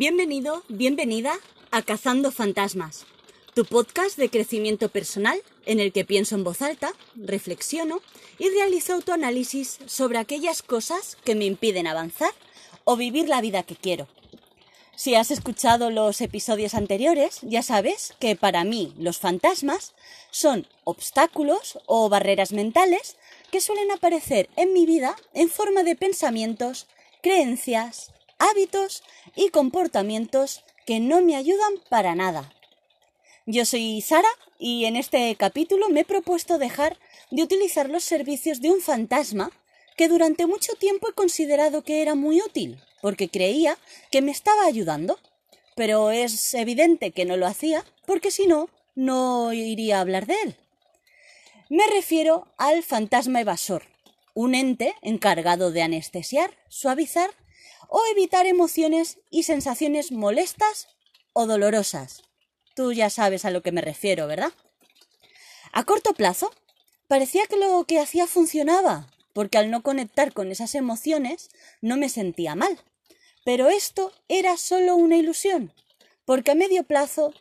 Bienvenido, bienvenida a Cazando Fantasmas, tu podcast de crecimiento personal en el que pienso en voz alta, reflexiono y realizo autoanálisis sobre aquellas cosas que me impiden avanzar o vivir la vida que quiero. Si has escuchado los episodios anteriores, ya sabes que para mí los fantasmas son obstáculos o barreras mentales que suelen aparecer en mi vida en forma de pensamientos, creencias, hábitos y comportamientos que no me ayudan para nada. Yo soy Sara y en este capítulo me he propuesto dejar de utilizar los servicios de un fantasma que durante mucho tiempo he considerado que era muy útil, porque creía que me estaba ayudando. Pero es evidente que no lo hacía, porque si no, no iría a hablar de él. Me refiero al fantasma evasor, un ente encargado de anestesiar, suavizar o evitar emociones y sensaciones molestas o dolorosas. Tú ya sabes a lo que me refiero, ¿verdad? A corto plazo, parecía que lo que hacía funcionaba, porque al no conectar con esas emociones no me sentía mal. Pero esto era solo una ilusión, porque a medio plazo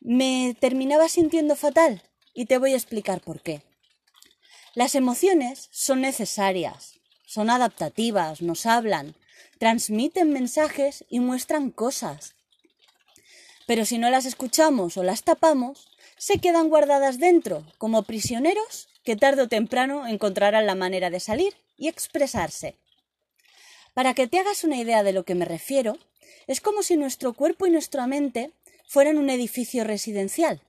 me terminaba sintiendo fatal, y te voy a explicar por qué. Las emociones son necesarias, son adaptativas, nos hablan, transmiten mensajes y muestran cosas. Pero si no las escuchamos o las tapamos, se quedan guardadas dentro, como prisioneros que tarde o temprano encontrarán la manera de salir y expresarse. Para que te hagas una idea de lo que me refiero, es como si nuestro cuerpo y nuestra mente fueran un edificio residencial,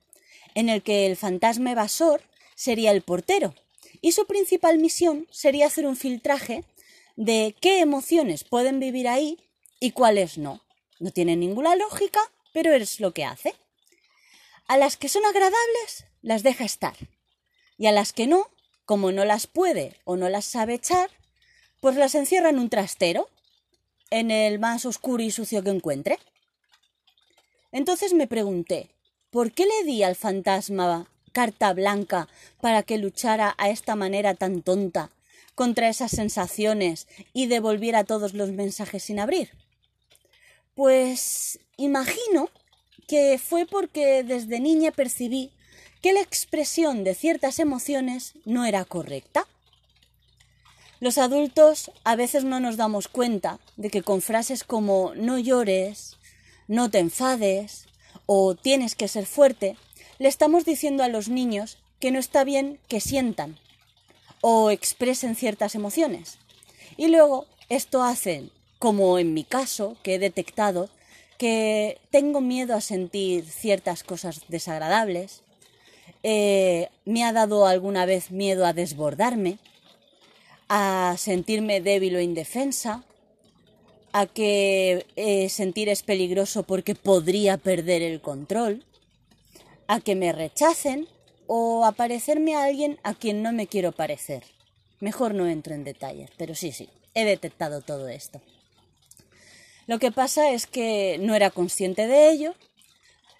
en el que el fantasma evasor sería el portero, y su principal misión sería hacer un filtraje de qué emociones pueden vivir ahí y cuáles no. No tiene ninguna lógica, pero es lo que hace. A las que son agradables, las deja estar. Y a las que no, como no las puede o no las sabe echar, pues las encierra en un trastero, en el más oscuro y sucio que encuentre. Entonces me pregunté, ¿por qué le di al fantasma carta blanca para que luchara a esta manera tan tonta contra esas sensaciones y devolviera todos los mensajes sin abrir? Pues imagino que fue porque desde niña percibí que la expresión de ciertas emociones no era correcta. Los adultos a veces no nos damos cuenta de que con frases como no llores, no te enfades o tienes que ser fuerte, le estamos diciendo a los niños que no está bien que sientan o expresen ciertas emociones. Y luego esto hace, como en mi caso, que he detectado, que tengo miedo a sentir ciertas cosas desagradables, eh, me ha dado alguna vez miedo a desbordarme, a sentirme débil o indefensa, a que eh, sentir es peligroso porque podría perder el control, a que me rechacen o a parecerme a alguien a quien no me quiero parecer. Mejor no entro en detalles, pero sí, sí, he detectado todo esto. Lo que pasa es que no era consciente de ello,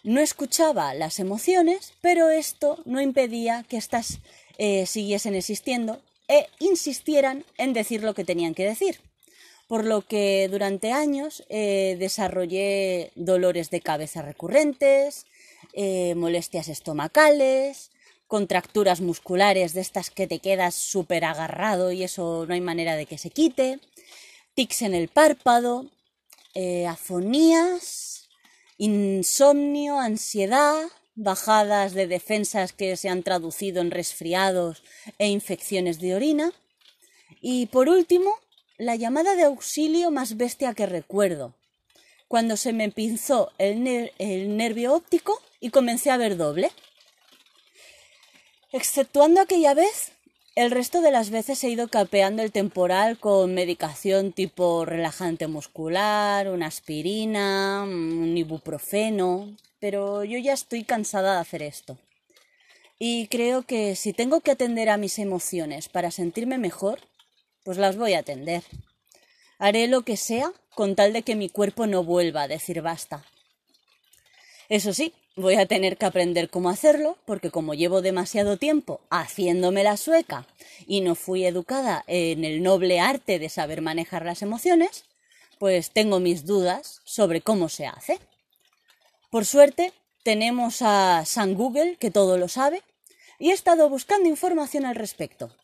no escuchaba las emociones, pero esto no impedía que éstas eh, siguiesen existiendo e insistieran en decir lo que tenían que decir. Por lo que durante años eh, desarrollé dolores de cabeza recurrentes, eh, molestias estomacales, contracturas musculares de estas que te quedas súper agarrado y eso no hay manera de que se quite, tics en el párpado, eh, afonías, insomnio, ansiedad, bajadas de defensas que se han traducido en resfriados e infecciones de orina. Y por último, la llamada de auxilio más bestia que recuerdo, cuando se me pinzó el, el nervio óptico y comencé a ver doble. Exceptuando aquella vez, el resto de las veces he ido capeando el temporal con medicación tipo relajante muscular, una aspirina, un ibuprofeno, pero yo ya estoy cansada de hacer esto. Y creo que si tengo que atender a mis emociones para sentirme mejor, pues las voy a atender. Haré lo que sea con tal de que mi cuerpo no vuelva a decir basta. Eso sí, voy a tener que aprender cómo hacerlo, porque como llevo demasiado tiempo haciéndome la sueca y no fui educada en el noble arte de saber manejar las emociones, pues tengo mis dudas sobre cómo se hace. Por suerte, tenemos a San Google, que todo lo sabe, y he estado buscando información al respecto.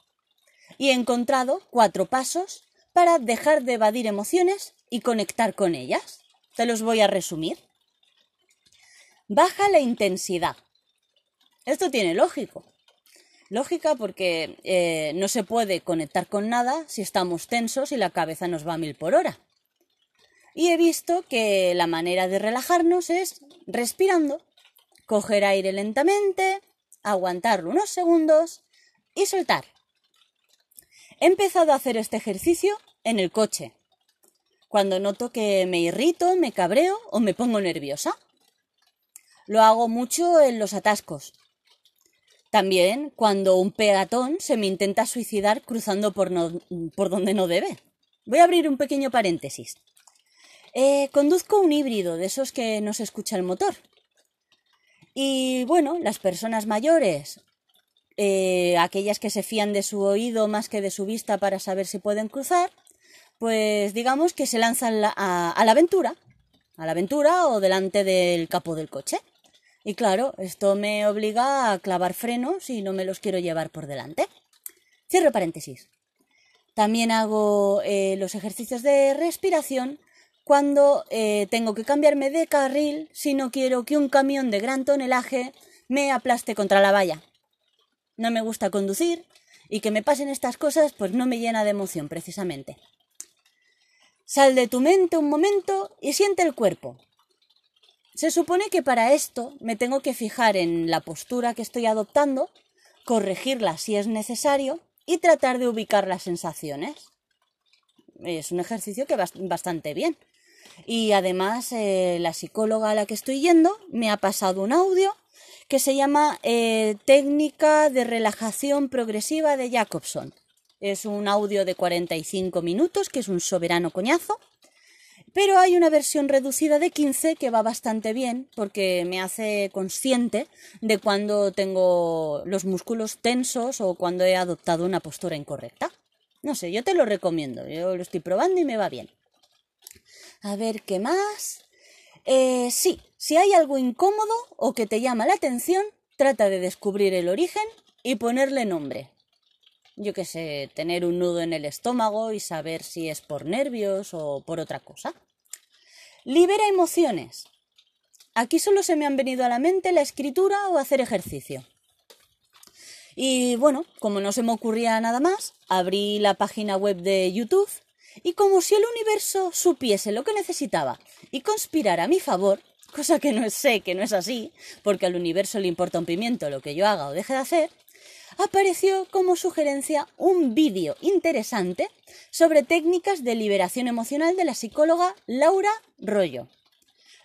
Y he encontrado cuatro pasos para dejar de evadir emociones y conectar con ellas. Te los voy a resumir. Baja la intensidad. Esto tiene lógico. Lógica porque eh, no se puede conectar con nada si estamos tensos y la cabeza nos va a mil por hora. Y he visto que la manera de relajarnos es respirando, coger aire lentamente, aguantarlo unos segundos y soltar. He empezado a hacer este ejercicio en el coche, cuando noto que me irrito, me cabreo o me pongo nerviosa. Lo hago mucho en los atascos. También cuando un peatón se me intenta suicidar cruzando por, por donde no debe. Voy a abrir un pequeño paréntesis. Eh, conduzco un híbrido de esos que no se escucha el motor. Y bueno, las personas mayores, eh, aquellas que se fían de su oído más que de su vista para saber si pueden cruzar, pues digamos que se lanzan a, a la aventura, a la aventura o delante del capó del coche. Y claro, esto me obliga a clavar frenos y no me los quiero llevar por delante. Cierro paréntesis. También hago eh, los ejercicios de respiración cuando eh, tengo que cambiarme de carril si no quiero que un camión de gran tonelaje me aplaste contra la valla. No me gusta conducir y que me pasen estas cosas pues no me llena de emoción precisamente. Sal de tu mente un momento y siente el cuerpo. Se supone que para esto me tengo que fijar en la postura que estoy adoptando, corregirla si es necesario y tratar de ubicar las sensaciones. Es un ejercicio que va bastante bien. Y además, eh, la psicóloga a la que estoy yendo me ha pasado un audio que se llama eh, Técnica de Relajación Progresiva de Jacobson. Es un audio de 45 minutos, que es un soberano coñazo. Pero hay una versión reducida de 15 que va bastante bien porque me hace consciente de cuando tengo los músculos tensos o cuando he adoptado una postura incorrecta. No sé, yo te lo recomiendo. Yo lo estoy probando y me va bien. A ver, ¿qué más? Eh, sí, si hay algo incómodo o que te llama la atención, trata de descubrir el origen y ponerle nombre. Yo qué sé, tener un nudo en el estómago y saber si es por nervios o por otra cosa. Libera emociones. Aquí solo se me han venido a la mente la escritura o hacer ejercicio. Y bueno, como no se me ocurría nada más, abrí la página web de YouTube y como si el universo supiese lo que necesitaba y conspirara a mi favor, cosa que no sé que no es así, porque al universo le importa un pimiento lo que yo haga o deje de hacer, apareció como sugerencia un vídeo interesante sobre técnicas de liberación emocional de la psicóloga Laura Rollo.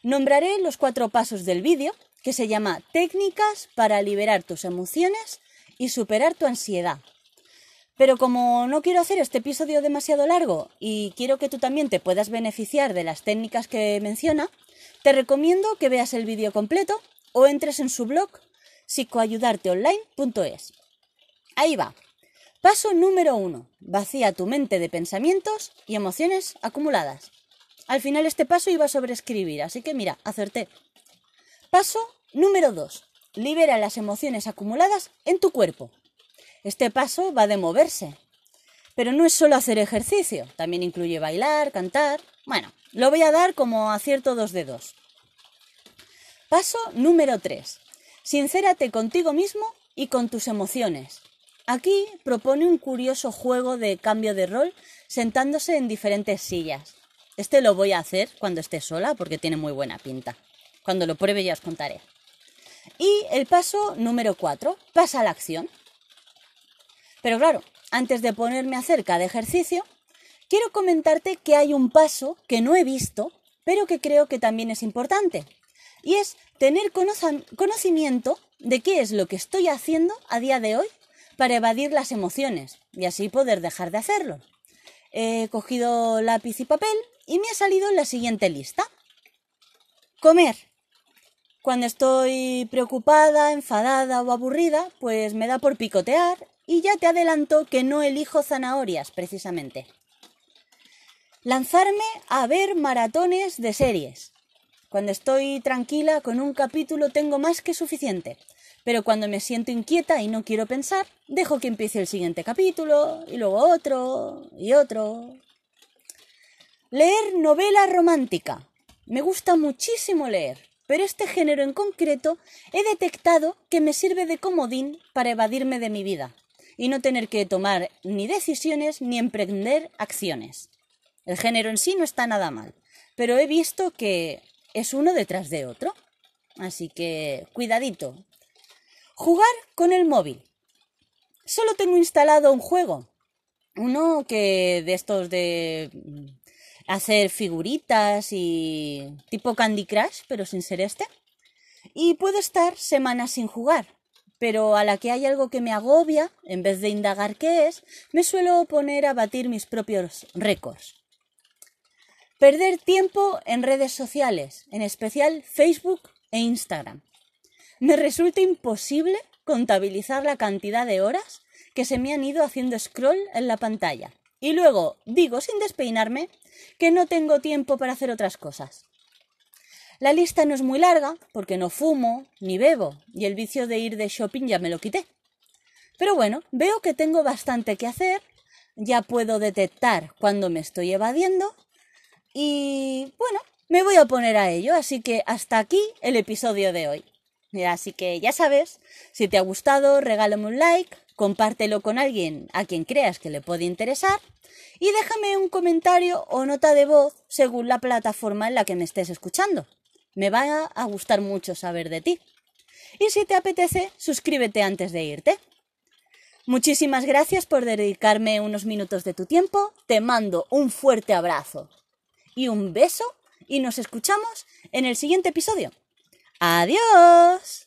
Nombraré los cuatro pasos del vídeo, que se llama Técnicas para liberar tus emociones y superar tu ansiedad. Pero como no quiero hacer este episodio demasiado largo y quiero que tú también te puedas beneficiar de las técnicas que menciona, te recomiendo que veas el vídeo completo o entres en su blog psicoayudarteonline.es. Ahí va. Paso número uno. Vacía tu mente de pensamientos y emociones acumuladas. Al final este paso iba sobre escribir, así que mira, acerté. Paso número dos. Libera las emociones acumuladas en tu cuerpo. Este paso va de moverse. Pero no es solo hacer ejercicio, también incluye bailar, cantar. Bueno, lo voy a dar como acierto dos dedos. Paso número 3. Sincérate contigo mismo y con tus emociones. Aquí propone un curioso juego de cambio de rol sentándose en diferentes sillas. Este lo voy a hacer cuando esté sola porque tiene muy buena pinta. Cuando lo pruebe ya os contaré. Y el paso número 4, pasa a la acción. Pero claro, antes de ponerme a hacer cada ejercicio, quiero comentarte que hay un paso que no he visto, pero que creo que también es importante. Y es tener conocimiento de qué es lo que estoy haciendo a día de hoy para evadir las emociones y así poder dejar de hacerlo. He cogido lápiz y papel y me ha salido la siguiente lista. Comer. Cuando estoy preocupada, enfadada o aburrida, pues me da por picotear y ya te adelanto que no elijo zanahorias precisamente. lanzarme a ver maratones de series. Cuando estoy tranquila con un capítulo tengo más que suficiente. Pero cuando me siento inquieta y no quiero pensar, dejo que empiece el siguiente capítulo, y luego otro, y otro. Leer novela romántica. Me gusta muchísimo leer, pero este género en concreto he detectado que me sirve de comodín para evadirme de mi vida y no tener que tomar ni decisiones ni emprender acciones. El género en sí no está nada mal, pero he visto que es uno detrás de otro. Así que cuidadito, Jugar con el móvil. Solo tengo instalado un juego. Uno que de estos de mm, hacer figuritas y tipo Candy Crush, pero sin ser este. Y puedo estar semanas sin jugar. Pero a la que hay algo que me agobia, en vez de indagar qué es, me suelo poner a batir mis propios récords. Perder tiempo en redes sociales, en especial Facebook e Instagram. Me resulta imposible contabilizar la cantidad de horas que se me han ido haciendo scroll en la pantalla. Y luego digo sin despeinarme que no tengo tiempo para hacer otras cosas. La lista no es muy larga porque no fumo ni bebo y el vicio de ir de shopping ya me lo quité. Pero bueno, veo que tengo bastante que hacer, ya puedo detectar cuando me estoy evadiendo y bueno, me voy a poner a ello, así que hasta aquí el episodio de hoy. Así que ya sabes, si te ha gustado, regálame un like, compártelo con alguien a quien creas que le puede interesar y déjame un comentario o nota de voz según la plataforma en la que me estés escuchando. Me va a gustar mucho saber de ti. Y si te apetece, suscríbete antes de irte. Muchísimas gracias por dedicarme unos minutos de tu tiempo. Te mando un fuerte abrazo y un beso y nos escuchamos en el siguiente episodio. Adiós.